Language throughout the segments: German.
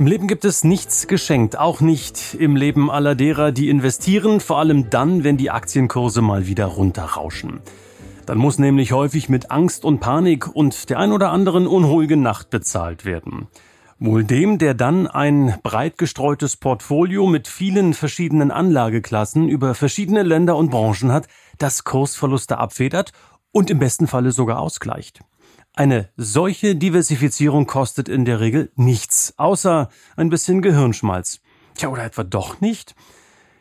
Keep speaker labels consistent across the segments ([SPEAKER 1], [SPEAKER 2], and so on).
[SPEAKER 1] Im Leben gibt es nichts geschenkt, auch nicht im Leben aller derer, die investieren, vor allem dann, wenn die Aktienkurse mal wieder runterrauschen. Dann muss nämlich häufig mit Angst und Panik und der ein oder anderen unruhigen Nacht bezahlt werden. Wohl dem, der dann ein breit gestreutes Portfolio mit vielen verschiedenen Anlageklassen über verschiedene Länder und Branchen hat, das Kursverluste abfedert und im besten Falle sogar ausgleicht. Eine solche Diversifizierung kostet in der Regel nichts, außer ein bisschen Gehirnschmalz. Tja, oder etwa doch nicht?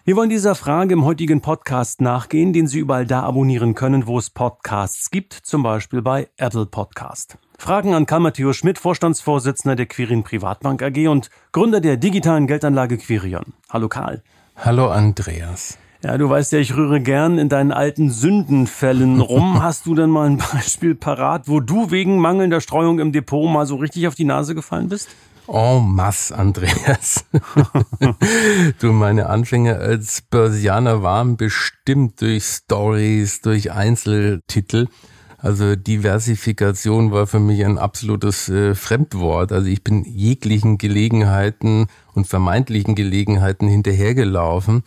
[SPEAKER 1] Wir wollen dieser Frage im heutigen Podcast nachgehen, den Sie überall da abonnieren können, wo es Podcasts gibt, zum Beispiel bei Apple Podcast. Fragen an Karl Matthäus Schmidt, Vorstandsvorsitzender der Quirin Privatbank AG und Gründer der digitalen Geldanlage Quirion. Hallo Karl.
[SPEAKER 2] Hallo Andreas.
[SPEAKER 1] Ja, du weißt ja, ich rühre gern in deinen alten Sündenfällen rum. Hast du denn mal ein Beispiel parat, wo du wegen mangelnder Streuung im Depot mal so richtig auf die Nase gefallen bist?
[SPEAKER 2] En masse, Andreas. du, meine Anfänge als Börsianer waren bestimmt durch Stories, durch Einzeltitel. Also Diversifikation war für mich ein absolutes äh, Fremdwort. Also ich bin jeglichen Gelegenheiten und vermeintlichen Gelegenheiten hinterhergelaufen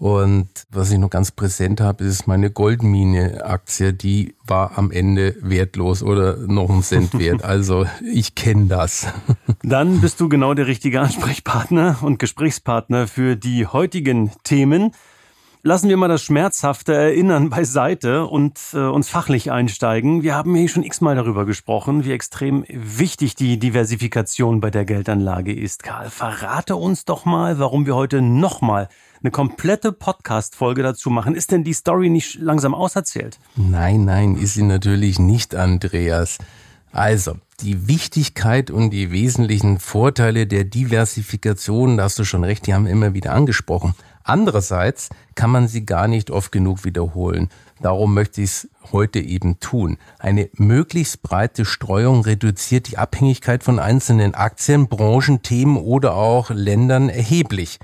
[SPEAKER 2] und was ich noch ganz präsent habe, ist meine Goldmine-Aktie. Die war am Ende wertlos oder noch einen Cent wert. Also ich kenne das.
[SPEAKER 1] Dann bist du genau der richtige Ansprechpartner und Gesprächspartner für die heutigen Themen. Lassen wir mal das schmerzhafte Erinnern beiseite und äh, uns fachlich einsteigen. Wir haben hier schon x-mal darüber gesprochen, wie extrem wichtig die Diversifikation bei der Geldanlage ist. Karl, verrate uns doch mal, warum wir heute nochmal eine komplette Podcast-Folge dazu machen. Ist denn die Story nicht langsam auserzählt?
[SPEAKER 2] Nein, nein, ist sie natürlich nicht, Andreas. Also, die Wichtigkeit und die wesentlichen Vorteile der Diversifikation, da hast du schon recht, die haben wir immer wieder angesprochen. Andererseits kann man sie gar nicht oft genug wiederholen. Darum möchte ich es heute eben tun. Eine möglichst breite Streuung reduziert die Abhängigkeit von einzelnen Aktien, Branchen, Themen oder auch Ländern erheblich.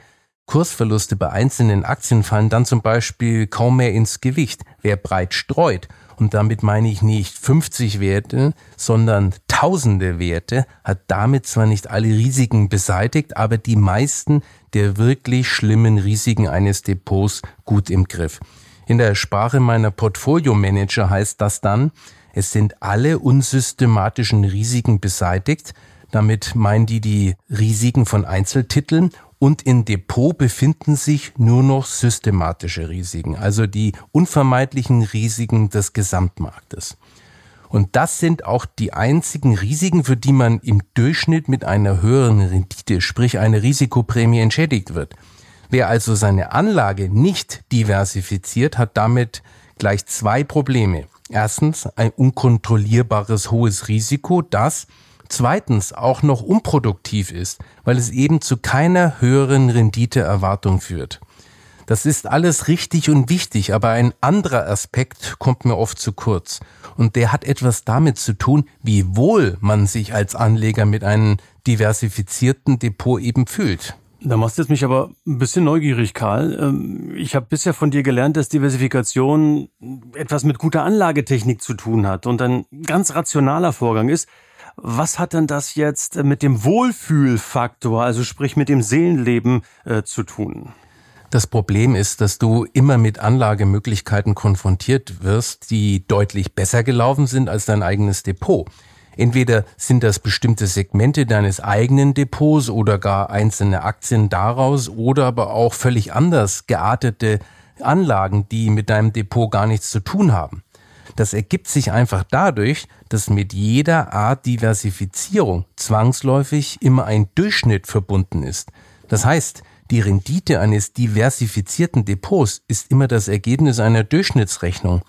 [SPEAKER 2] Kursverluste bei einzelnen Aktien fallen dann zum Beispiel kaum mehr ins Gewicht. Wer breit streut, und damit meine ich nicht 50 Werte, sondern tausende Werte, hat damit zwar nicht alle Risiken beseitigt, aber die meisten der wirklich schlimmen Risiken eines Depots gut im Griff. In der Sprache meiner Portfolio-Manager heißt das dann, es sind alle unsystematischen Risiken beseitigt, damit meinen die die Risiken von Einzeltiteln und im Depot befinden sich nur noch systematische Risiken, also die unvermeidlichen Risiken des Gesamtmarktes. Und das sind auch die einzigen Risiken, für die man im Durchschnitt mit einer höheren Rendite, sprich eine Risikoprämie entschädigt wird. Wer also seine Anlage nicht diversifiziert, hat damit gleich zwei Probleme. Erstens ein unkontrollierbares hohes Risiko, das zweitens auch noch unproduktiv ist, weil es eben zu keiner höheren Renditeerwartung führt. Das ist alles richtig und wichtig, aber ein anderer Aspekt kommt mir oft zu kurz. Und der hat etwas damit zu tun, wie wohl man sich als Anleger mit einem diversifizierten Depot eben fühlt.
[SPEAKER 1] Da machst du jetzt mich aber ein bisschen neugierig, Karl. Ähm, ich habe bisher von dir gelernt, dass Diversifikation etwas mit guter Anlagetechnik zu tun hat und ein ganz rationaler Vorgang ist. Was hat denn das jetzt mit dem Wohlfühlfaktor, also sprich mit dem Seelenleben äh, zu tun?
[SPEAKER 2] Das Problem ist, dass du immer mit Anlagemöglichkeiten konfrontiert wirst, die deutlich besser gelaufen sind als dein eigenes Depot. Entweder sind das bestimmte Segmente deines eigenen Depots oder gar einzelne Aktien daraus oder aber auch völlig anders geartete Anlagen, die mit deinem Depot gar nichts zu tun haben. Das ergibt sich einfach dadurch, dass mit jeder Art Diversifizierung zwangsläufig immer ein Durchschnitt verbunden ist. Das heißt, die Rendite eines diversifizierten Depots ist immer das Ergebnis einer Durchschnittsrechnung.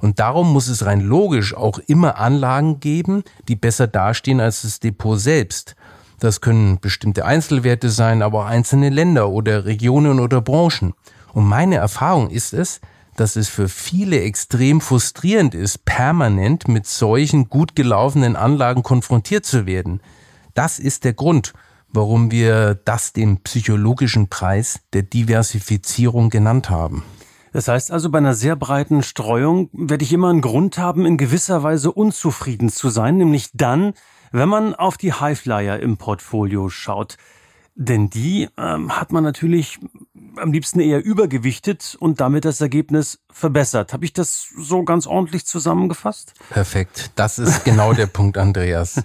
[SPEAKER 2] Und darum muss es rein logisch auch immer Anlagen geben, die besser dastehen als das Depot selbst. Das können bestimmte Einzelwerte sein, aber auch einzelne Länder oder Regionen oder Branchen. Und meine Erfahrung ist es, dass es für viele extrem frustrierend ist, permanent mit solchen gut gelaufenen Anlagen konfrontiert zu werden. Das ist der Grund, warum wir das den psychologischen Preis der Diversifizierung genannt haben.
[SPEAKER 1] Das heißt also, bei einer sehr breiten Streuung werde ich immer einen Grund haben, in gewisser Weise unzufrieden zu sein, nämlich dann, wenn man auf die Highflyer im Portfolio schaut. Denn die ähm, hat man natürlich am liebsten eher übergewichtet und damit das Ergebnis verbessert. Habe ich das so ganz ordentlich zusammengefasst?
[SPEAKER 2] Perfekt. Das ist genau der Punkt, Andreas.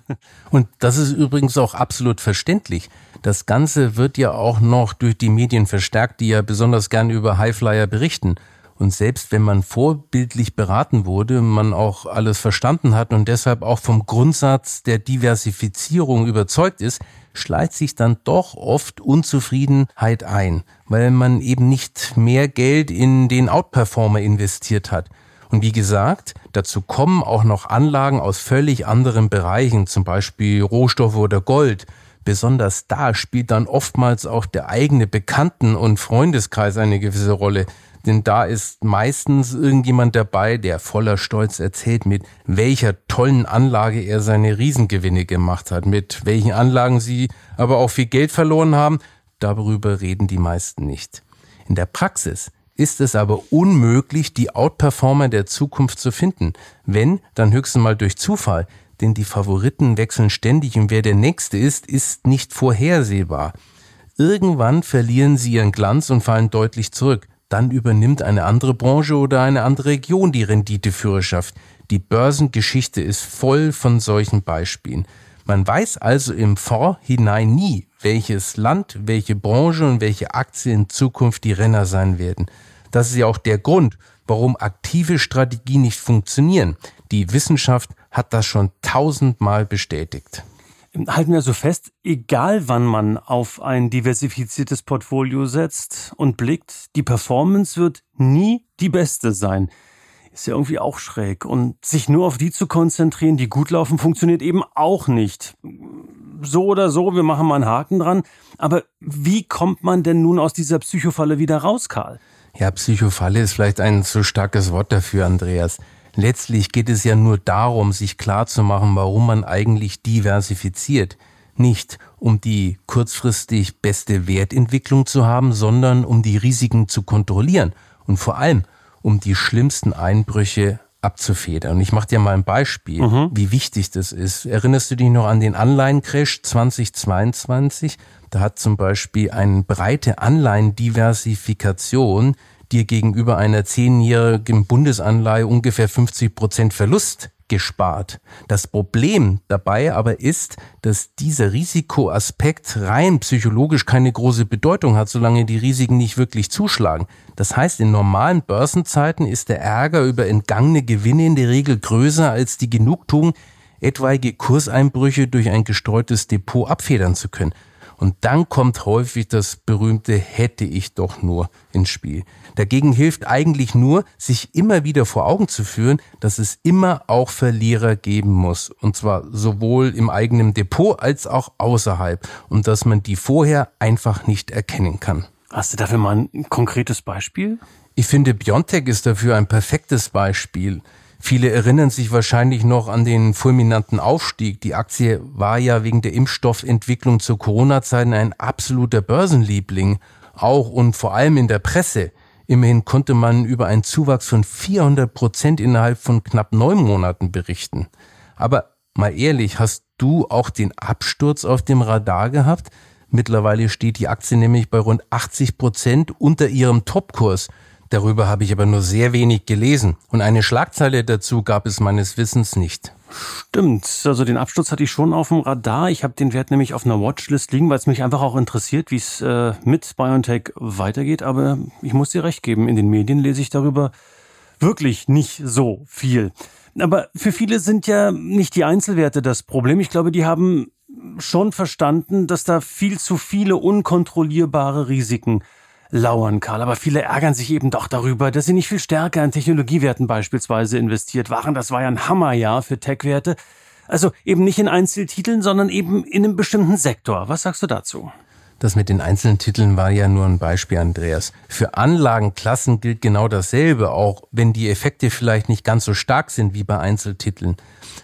[SPEAKER 2] Und das ist übrigens auch absolut verständlich. Das Ganze wird ja auch noch durch die Medien verstärkt, die ja besonders gern über Highflyer berichten. Und selbst wenn man vorbildlich beraten wurde, man auch alles verstanden hat und deshalb auch vom Grundsatz der Diversifizierung überzeugt ist, schleicht sich dann doch oft Unzufriedenheit ein, weil man eben nicht mehr Geld in den Outperformer investiert hat. Und wie gesagt, dazu kommen auch noch Anlagen aus völlig anderen Bereichen, zum Beispiel Rohstoffe oder Gold. Besonders da spielt dann oftmals auch der eigene Bekannten- und Freundeskreis eine gewisse Rolle. Denn da ist meistens irgendjemand dabei, der voller Stolz erzählt, mit welcher tollen Anlage er seine Riesengewinne gemacht hat, mit welchen Anlagen sie aber auch viel Geld verloren haben. Darüber reden die meisten nicht. In der Praxis ist es aber unmöglich, die Outperformer der Zukunft zu finden. Wenn, dann höchstens mal durch Zufall. Denn die Favoriten wechseln ständig und wer der Nächste ist, ist nicht vorhersehbar. Irgendwann verlieren sie ihren Glanz und fallen deutlich zurück dann übernimmt eine andere Branche oder eine andere Region die Renditeführerschaft. Die Börsengeschichte ist voll von solchen Beispielen. Man weiß also im Vorhinein nie, welches Land, welche Branche und welche Aktie in Zukunft die Renner sein werden. Das ist ja auch der Grund, warum aktive Strategien nicht funktionieren. Die Wissenschaft hat das schon tausendmal bestätigt
[SPEAKER 1] halten wir so fest, egal wann man auf ein diversifiziertes Portfolio setzt und blickt, die Performance wird nie die beste sein. Ist ja irgendwie auch schräg. Und sich nur auf die zu konzentrieren, die gut laufen, funktioniert eben auch nicht. So oder so, wir machen mal einen Haken dran. Aber wie kommt man denn nun aus dieser Psychofalle wieder raus, Karl?
[SPEAKER 2] Ja, Psychofalle ist vielleicht ein zu starkes Wort dafür, Andreas. Letztlich geht es ja nur darum, sich klarzumachen, warum man eigentlich diversifiziert. Nicht um die kurzfristig beste Wertentwicklung zu haben, sondern um die Risiken zu kontrollieren und vor allem um die schlimmsten Einbrüche abzufedern. Und ich mache dir mal ein Beispiel, mhm. wie wichtig das ist. Erinnerst du dich noch an den Anleihencrash 2022? Da hat zum Beispiel eine breite Anleihendiversifikation dir gegenüber einer zehnjährigen Bundesanleihe ungefähr 50 Prozent Verlust gespart. Das Problem dabei aber ist, dass dieser Risikoaspekt rein psychologisch keine große Bedeutung hat, solange die Risiken nicht wirklich zuschlagen. Das heißt, in normalen Börsenzeiten ist der Ärger über entgangene Gewinne in der Regel größer als die Genugtuung, etwaige Kurseinbrüche durch ein gestreutes Depot abfedern zu können. Und dann kommt häufig das berühmte hätte ich doch nur ins Spiel. Dagegen hilft eigentlich nur, sich immer wieder vor Augen zu führen, dass es immer auch Verlierer geben muss. Und zwar sowohl im eigenen Depot als auch außerhalb. Und dass man die vorher einfach nicht erkennen kann.
[SPEAKER 1] Hast du dafür mal ein konkretes Beispiel?
[SPEAKER 2] Ich finde, Biontech ist dafür ein perfektes Beispiel. Viele erinnern sich wahrscheinlich noch an den fulminanten Aufstieg. Die Aktie war ja wegen der Impfstoffentwicklung zur Corona-Zeit ein absoluter Börsenliebling, auch und vor allem in der Presse. Immerhin konnte man über einen Zuwachs von 400 Prozent innerhalb von knapp neun Monaten berichten. Aber mal ehrlich, hast du auch den Absturz auf dem Radar gehabt? Mittlerweile steht die Aktie nämlich bei rund 80 Prozent unter ihrem Topkurs. Darüber habe ich aber nur sehr wenig gelesen und eine Schlagzeile dazu gab es meines Wissens nicht.
[SPEAKER 1] Stimmt, also den Absturz hatte ich schon auf dem Radar. Ich habe den Wert nämlich auf einer Watchlist liegen, weil es mich einfach auch interessiert, wie es äh, mit BioNTech weitergeht. Aber ich muss dir recht geben, in den Medien lese ich darüber wirklich nicht so viel. Aber für viele sind ja nicht die Einzelwerte das Problem. Ich glaube, die haben schon verstanden, dass da viel zu viele unkontrollierbare Risiken lauern, Karl. Aber viele ärgern sich eben doch darüber, dass sie nicht viel stärker in Technologiewerten beispielsweise investiert waren. Das war ja ein Hammerjahr für Tech-Werte. Also eben nicht in Einzeltiteln, sondern eben in einem bestimmten Sektor. Was sagst du dazu?
[SPEAKER 2] Das mit den einzelnen Titeln war ja nur ein Beispiel, Andreas. Für Anlagenklassen gilt genau dasselbe, auch wenn die Effekte vielleicht nicht ganz so stark sind wie bei Einzeltiteln.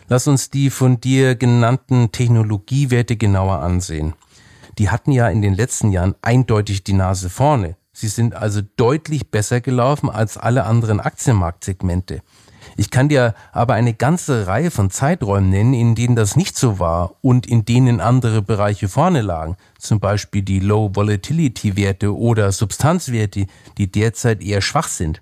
[SPEAKER 2] Lass uns die von dir genannten Technologiewerte genauer ansehen. Die hatten ja in den letzten Jahren eindeutig die Nase vorne. Sie sind also deutlich besser gelaufen als alle anderen Aktienmarktsegmente. Ich kann dir aber eine ganze Reihe von Zeiträumen nennen, in denen das nicht so war und in denen andere Bereiche vorne lagen. Zum Beispiel die Low Volatility Werte oder Substanzwerte, die derzeit eher schwach sind.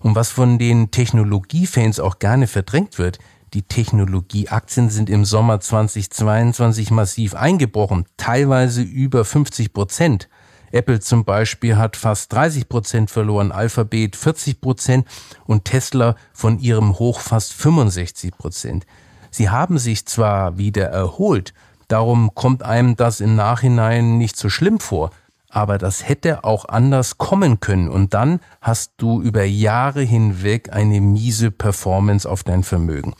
[SPEAKER 2] Und was von den Technologiefans auch gerne verdrängt wird, die Technologieaktien sind im Sommer 2022 massiv eingebrochen, teilweise über 50 Prozent. Apple zum Beispiel hat fast 30 Prozent verloren, Alphabet 40 Prozent und Tesla von ihrem Hoch fast 65 Prozent. Sie haben sich zwar wieder erholt, darum kommt einem das im Nachhinein nicht so schlimm vor, aber das hätte auch anders kommen können und dann hast du über Jahre hinweg eine miese Performance auf dein Vermögen.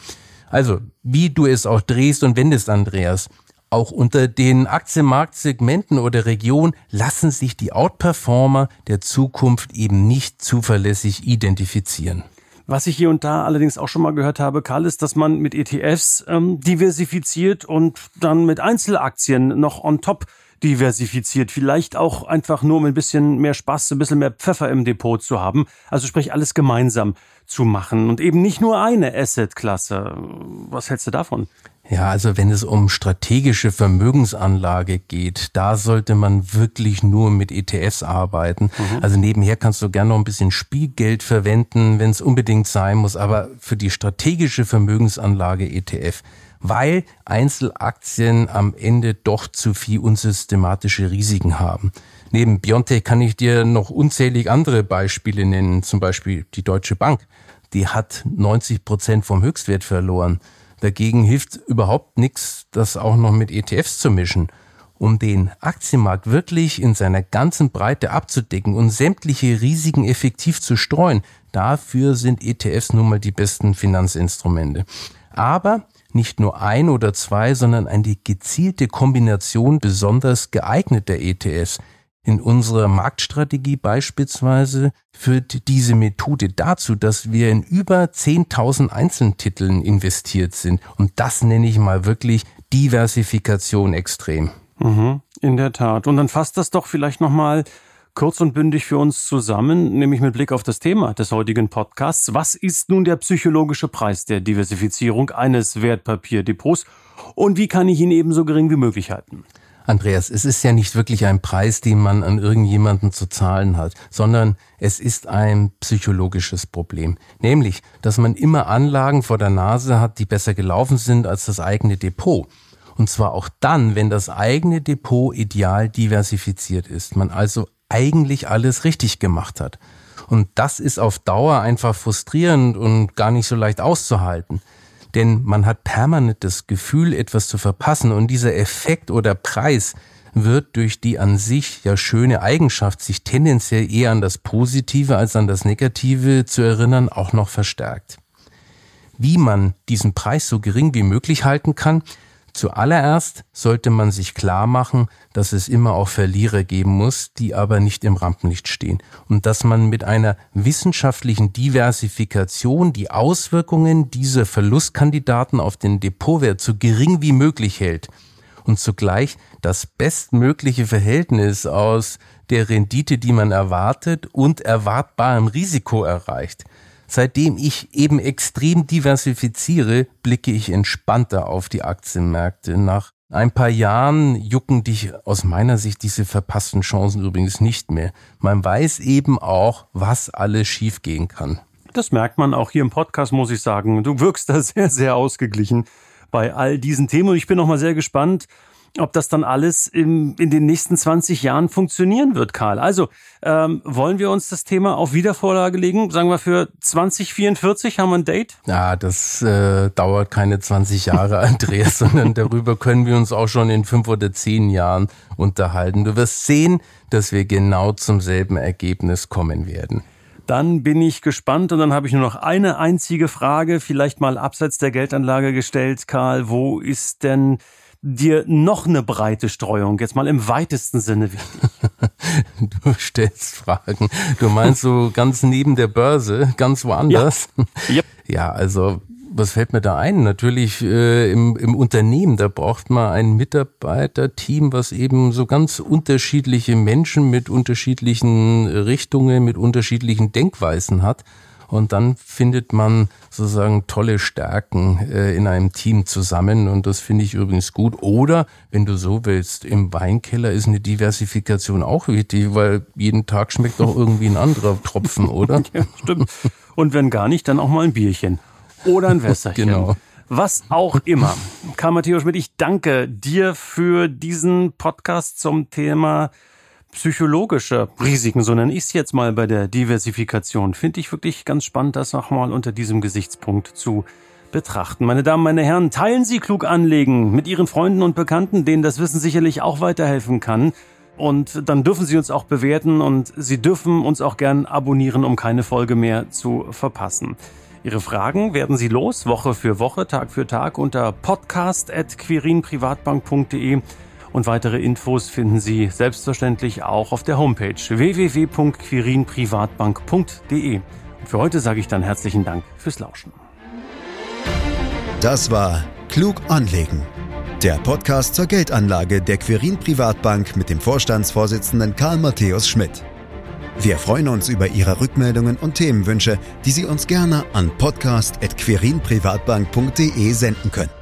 [SPEAKER 2] Also, wie du es auch drehst und wendest, Andreas, auch unter den Aktienmarktsegmenten oder Regionen lassen sich die Outperformer der Zukunft eben nicht zuverlässig identifizieren.
[SPEAKER 1] Was ich hier und da allerdings auch schon mal gehört habe, Karl, ist, dass man mit ETFs ähm, diversifiziert und dann mit Einzelaktien noch on top diversifiziert. Vielleicht auch einfach nur um ein bisschen mehr Spaß, ein bisschen mehr Pfeffer im Depot zu haben. Also sprich alles gemeinsam zu machen und eben nicht nur eine Assetklasse. Was hältst du davon?
[SPEAKER 2] Ja, also wenn es um strategische Vermögensanlage geht, da sollte man wirklich nur mit ETFs arbeiten. Mhm. Also nebenher kannst du gerne noch ein bisschen Spielgeld verwenden, wenn es unbedingt sein muss, aber für die strategische Vermögensanlage ETF, weil Einzelaktien am Ende doch zu viel unsystematische Risiken haben. Neben Biontech kann ich dir noch unzählig andere Beispiele nennen, zum Beispiel die Deutsche Bank. Die hat 90 Prozent vom Höchstwert verloren. Dagegen hilft überhaupt nichts, das auch noch mit ETFs zu mischen. Um den Aktienmarkt wirklich in seiner ganzen Breite abzudecken und sämtliche Risiken effektiv zu streuen, dafür sind ETFs nun mal die besten Finanzinstrumente. Aber nicht nur ein oder zwei, sondern eine gezielte Kombination besonders geeigneter ETFs in unserer Marktstrategie beispielsweise führt diese Methode dazu, dass wir in über 10.000 Einzeltiteln investiert sind. Und das nenne ich mal wirklich Diversifikation extrem.
[SPEAKER 1] Mhm, in der Tat. Und dann fasst das doch vielleicht nochmal kurz und bündig für uns zusammen, nämlich mit Blick auf das Thema des heutigen Podcasts. Was ist nun der psychologische Preis der Diversifizierung eines Wertpapierdepots und wie kann ich ihn ebenso gering wie möglich halten?
[SPEAKER 2] Andreas, es ist ja nicht wirklich ein Preis, den man an irgendjemanden zu zahlen hat, sondern es ist ein psychologisches Problem. Nämlich, dass man immer Anlagen vor der Nase hat, die besser gelaufen sind als das eigene Depot. Und zwar auch dann, wenn das eigene Depot ideal diversifiziert ist. Man also eigentlich alles richtig gemacht hat. Und das ist auf Dauer einfach frustrierend und gar nicht so leicht auszuhalten denn man hat permanent das Gefühl, etwas zu verpassen und dieser Effekt oder Preis wird durch die an sich ja schöne Eigenschaft, sich tendenziell eher an das Positive als an das Negative zu erinnern, auch noch verstärkt. Wie man diesen Preis so gering wie möglich halten kann, Zuallererst sollte man sich klar machen, dass es immer auch Verlierer geben muss, die aber nicht im Rampenlicht stehen und dass man mit einer wissenschaftlichen Diversifikation die Auswirkungen dieser Verlustkandidaten auf den Depotwert so gering wie möglich hält und zugleich das bestmögliche Verhältnis aus der Rendite, die man erwartet und erwartbarem Risiko erreicht. Seitdem ich eben extrem diversifiziere, blicke ich entspannter auf die Aktienmärkte. Nach ein paar Jahren jucken dich aus meiner Sicht diese verpassten Chancen übrigens nicht mehr. Man weiß eben auch, was alles schiefgehen kann.
[SPEAKER 1] Das merkt man auch hier im Podcast, muss ich sagen. Du wirkst da sehr, sehr ausgeglichen bei all diesen Themen und ich bin noch mal sehr gespannt, ob das dann alles im, in den nächsten 20 Jahren funktionieren wird, Karl. Also ähm, wollen wir uns das Thema auf Wiedervorlage legen? Sagen wir für 2044 haben wir ein Date?
[SPEAKER 2] Ja, das äh, dauert keine 20 Jahre, Andreas, sondern darüber können wir uns auch schon in fünf oder zehn Jahren unterhalten. Du wirst sehen, dass wir genau zum selben Ergebnis kommen werden.
[SPEAKER 1] Dann bin ich gespannt und dann habe ich nur noch eine einzige Frage, vielleicht mal abseits der Geldanlage gestellt, Karl. Wo ist denn dir noch eine breite Streuung, jetzt mal im weitesten Sinne wichtig?
[SPEAKER 2] Du stellst Fragen. Du meinst so ganz neben der Börse, ganz woanders? Ja, yep. ja also was fällt mir da ein? Natürlich äh, im, im Unternehmen, da braucht man ein Mitarbeiterteam, was eben so ganz unterschiedliche Menschen mit unterschiedlichen Richtungen, mit unterschiedlichen Denkweisen hat. Und dann findet man sozusagen tolle Stärken äh, in einem Team zusammen. Und das finde ich übrigens gut. Oder, wenn du so willst, im Weinkeller ist eine Diversifikation auch wichtig, weil jeden Tag schmeckt doch irgendwie ein anderer Tropfen, oder?
[SPEAKER 1] ja, stimmt. Und wenn gar nicht, dann auch mal ein Bierchen oder ein Wässerchen. genau. Was auch immer. Karl Matthäus Schmidt, ich danke dir für diesen Podcast zum Thema psychologische Risiken, so nenne ich es jetzt mal bei der Diversifikation. Finde ich wirklich ganz spannend, das nochmal unter diesem Gesichtspunkt zu betrachten. Meine Damen, meine Herren, teilen Sie klug anlegen mit Ihren Freunden und Bekannten, denen das Wissen sicherlich auch weiterhelfen kann. Und dann dürfen Sie uns auch bewerten und Sie dürfen uns auch gern abonnieren, um keine Folge mehr zu verpassen. Ihre Fragen werden Sie los, Woche für Woche, Tag für Tag unter podcast.quirinprivatbank.de und weitere Infos finden Sie selbstverständlich auch auf der Homepage www.quirinprivatbank.de. Für heute sage ich dann herzlichen Dank fürs Lauschen.
[SPEAKER 3] Das war Klug anlegen. Der Podcast zur Geldanlage der Quirin Privatbank mit dem Vorstandsvorsitzenden Karl Matthäus Schmidt. Wir freuen uns über Ihre Rückmeldungen und Themenwünsche, die Sie uns gerne an podcast.querinprivatbank.de senden können.